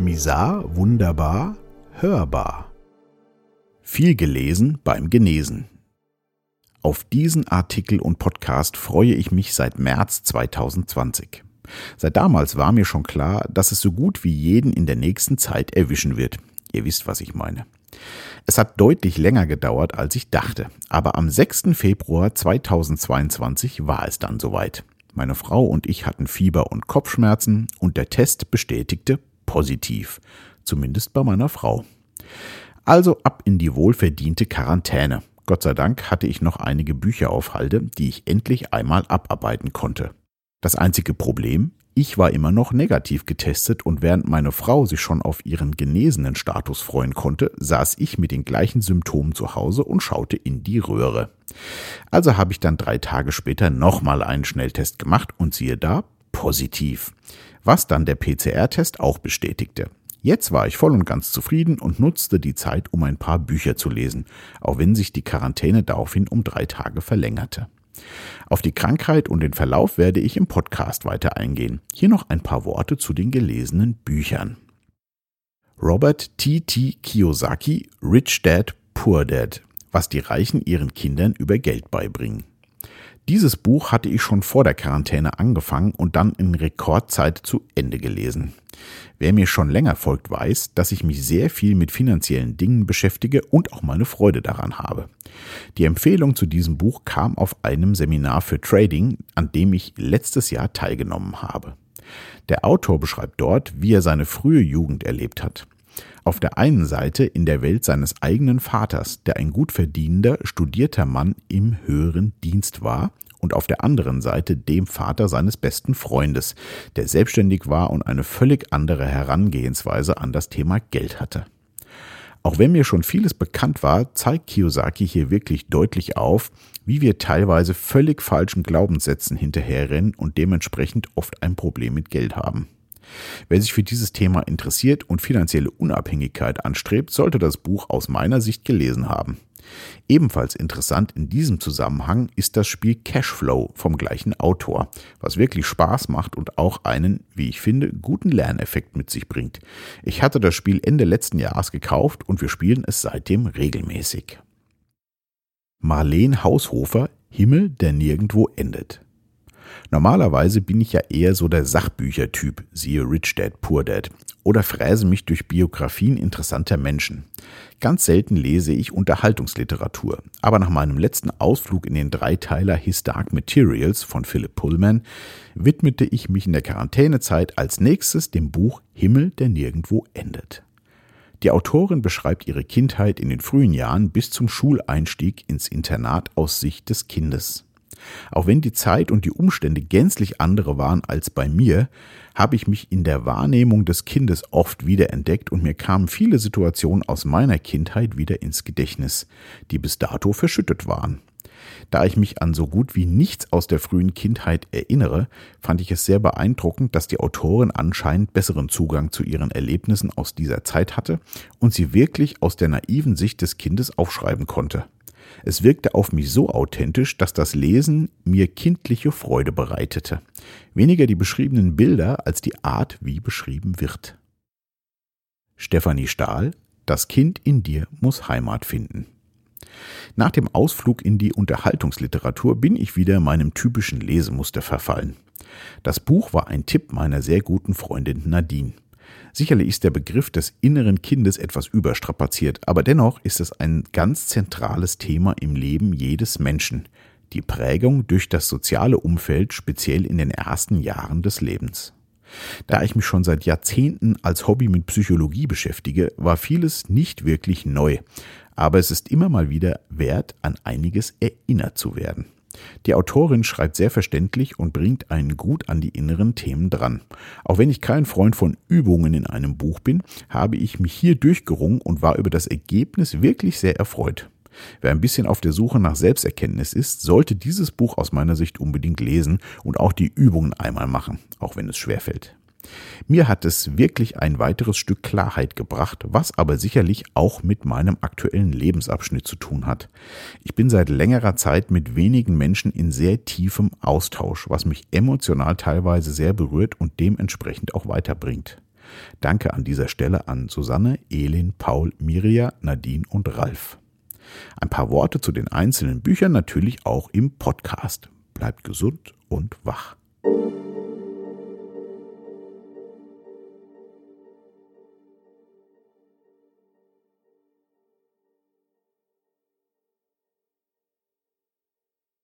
Misar wunderbar, hörbar. Viel gelesen beim Genesen. Auf diesen Artikel und Podcast freue ich mich seit März 2020. Seit damals war mir schon klar, dass es so gut wie jeden in der nächsten Zeit erwischen wird. Ihr wisst, was ich meine. Es hat deutlich länger gedauert, als ich dachte, aber am 6. Februar 2022 war es dann soweit. Meine Frau und ich hatten Fieber und Kopfschmerzen und der Test bestätigte positiv, zumindest bei meiner Frau. Also ab in die wohlverdiente Quarantäne. Gott sei Dank hatte ich noch einige Bücher auf Halde, die ich endlich einmal abarbeiten konnte. Das einzige Problem, ich war immer noch negativ getestet und während meine Frau sich schon auf ihren genesenen Status freuen konnte, saß ich mit den gleichen Symptomen zu Hause und schaute in die Röhre. Also habe ich dann drei Tage später nochmal einen Schnelltest gemacht und siehe da, positiv. Was dann der PCR-Test auch bestätigte. Jetzt war ich voll und ganz zufrieden und nutzte die Zeit, um ein paar Bücher zu lesen, auch wenn sich die Quarantäne daraufhin um drei Tage verlängerte. Auf die Krankheit und den Verlauf werde ich im Podcast weiter eingehen. Hier noch ein paar Worte zu den gelesenen Büchern. Robert T. T. Kiyosaki, Rich Dad, Poor Dad, was die Reichen ihren Kindern über Geld beibringen. Dieses Buch hatte ich schon vor der Quarantäne angefangen und dann in Rekordzeit zu Ende gelesen. Wer mir schon länger folgt, weiß, dass ich mich sehr viel mit finanziellen Dingen beschäftige und auch meine Freude daran habe. Die Empfehlung zu diesem Buch kam auf einem Seminar für Trading, an dem ich letztes Jahr teilgenommen habe. Der Autor beschreibt dort, wie er seine frühe Jugend erlebt hat. Auf der einen Seite in der Welt seines eigenen Vaters, der ein gut verdienender, studierter Mann im höheren Dienst war, und auf der anderen Seite dem Vater seines besten Freundes, der selbstständig war und eine völlig andere Herangehensweise an das Thema Geld hatte. Auch wenn mir schon vieles bekannt war, zeigt Kiyosaki hier wirklich deutlich auf, wie wir teilweise völlig falschen Glaubenssätzen hinterherrennen und dementsprechend oft ein Problem mit Geld haben. Wer sich für dieses Thema interessiert und finanzielle Unabhängigkeit anstrebt, sollte das Buch aus meiner Sicht gelesen haben. Ebenfalls interessant in diesem Zusammenhang ist das Spiel Cashflow vom gleichen Autor, was wirklich Spaß macht und auch einen, wie ich finde, guten Lerneffekt mit sich bringt. Ich hatte das Spiel Ende letzten Jahres gekauft und wir spielen es seitdem regelmäßig. Marleen Haushofer Himmel, der nirgendwo endet. Normalerweise bin ich ja eher so der Sachbüchertyp, siehe Rich Dad, Poor Dad, oder fräse mich durch Biografien interessanter Menschen. Ganz selten lese ich Unterhaltungsliteratur, aber nach meinem letzten Ausflug in den Dreiteiler His Dark Materials von Philip Pullman widmete ich mich in der Quarantänezeit als nächstes dem Buch Himmel, der nirgendwo endet. Die Autorin beschreibt ihre Kindheit in den frühen Jahren bis zum Schuleinstieg ins Internat aus Sicht des Kindes. Auch wenn die Zeit und die Umstände gänzlich andere waren als bei mir, habe ich mich in der Wahrnehmung des Kindes oft wiederentdeckt und mir kamen viele Situationen aus meiner Kindheit wieder ins Gedächtnis, die bis dato verschüttet waren. Da ich mich an so gut wie nichts aus der frühen Kindheit erinnere, fand ich es sehr beeindruckend, dass die Autorin anscheinend besseren Zugang zu ihren Erlebnissen aus dieser Zeit hatte und sie wirklich aus der naiven Sicht des Kindes aufschreiben konnte. Es wirkte auf mich so authentisch, dass das Lesen mir kindliche Freude bereitete. Weniger die beschriebenen Bilder als die Art, wie beschrieben wird. Stefanie Stahl Das Kind in dir muss Heimat finden. Nach dem Ausflug in die Unterhaltungsliteratur bin ich wieder meinem typischen Lesemuster verfallen. Das Buch war ein Tipp meiner sehr guten Freundin Nadine. Sicherlich ist der Begriff des inneren Kindes etwas überstrapaziert, aber dennoch ist es ein ganz zentrales Thema im Leben jedes Menschen, die Prägung durch das soziale Umfeld, speziell in den ersten Jahren des Lebens. Da ich mich schon seit Jahrzehnten als Hobby mit Psychologie beschäftige, war vieles nicht wirklich neu, aber es ist immer mal wieder wert, an einiges erinnert zu werden. Die Autorin schreibt sehr verständlich und bringt einen gut an die inneren Themen dran. Auch wenn ich kein Freund von Übungen in einem Buch bin, habe ich mich hier durchgerungen und war über das Ergebnis wirklich sehr erfreut. Wer ein bisschen auf der Suche nach Selbsterkenntnis ist, sollte dieses Buch aus meiner Sicht unbedingt lesen und auch die Übungen einmal machen, auch wenn es schwerfällt. Mir hat es wirklich ein weiteres Stück Klarheit gebracht, was aber sicherlich auch mit meinem aktuellen Lebensabschnitt zu tun hat. Ich bin seit längerer Zeit mit wenigen Menschen in sehr tiefem Austausch, was mich emotional teilweise sehr berührt und dementsprechend auch weiterbringt. Danke an dieser Stelle an Susanne, Elin, Paul, Miria, Nadine und Ralf. Ein paar Worte zu den einzelnen Büchern natürlich auch im Podcast. Bleibt gesund und wach.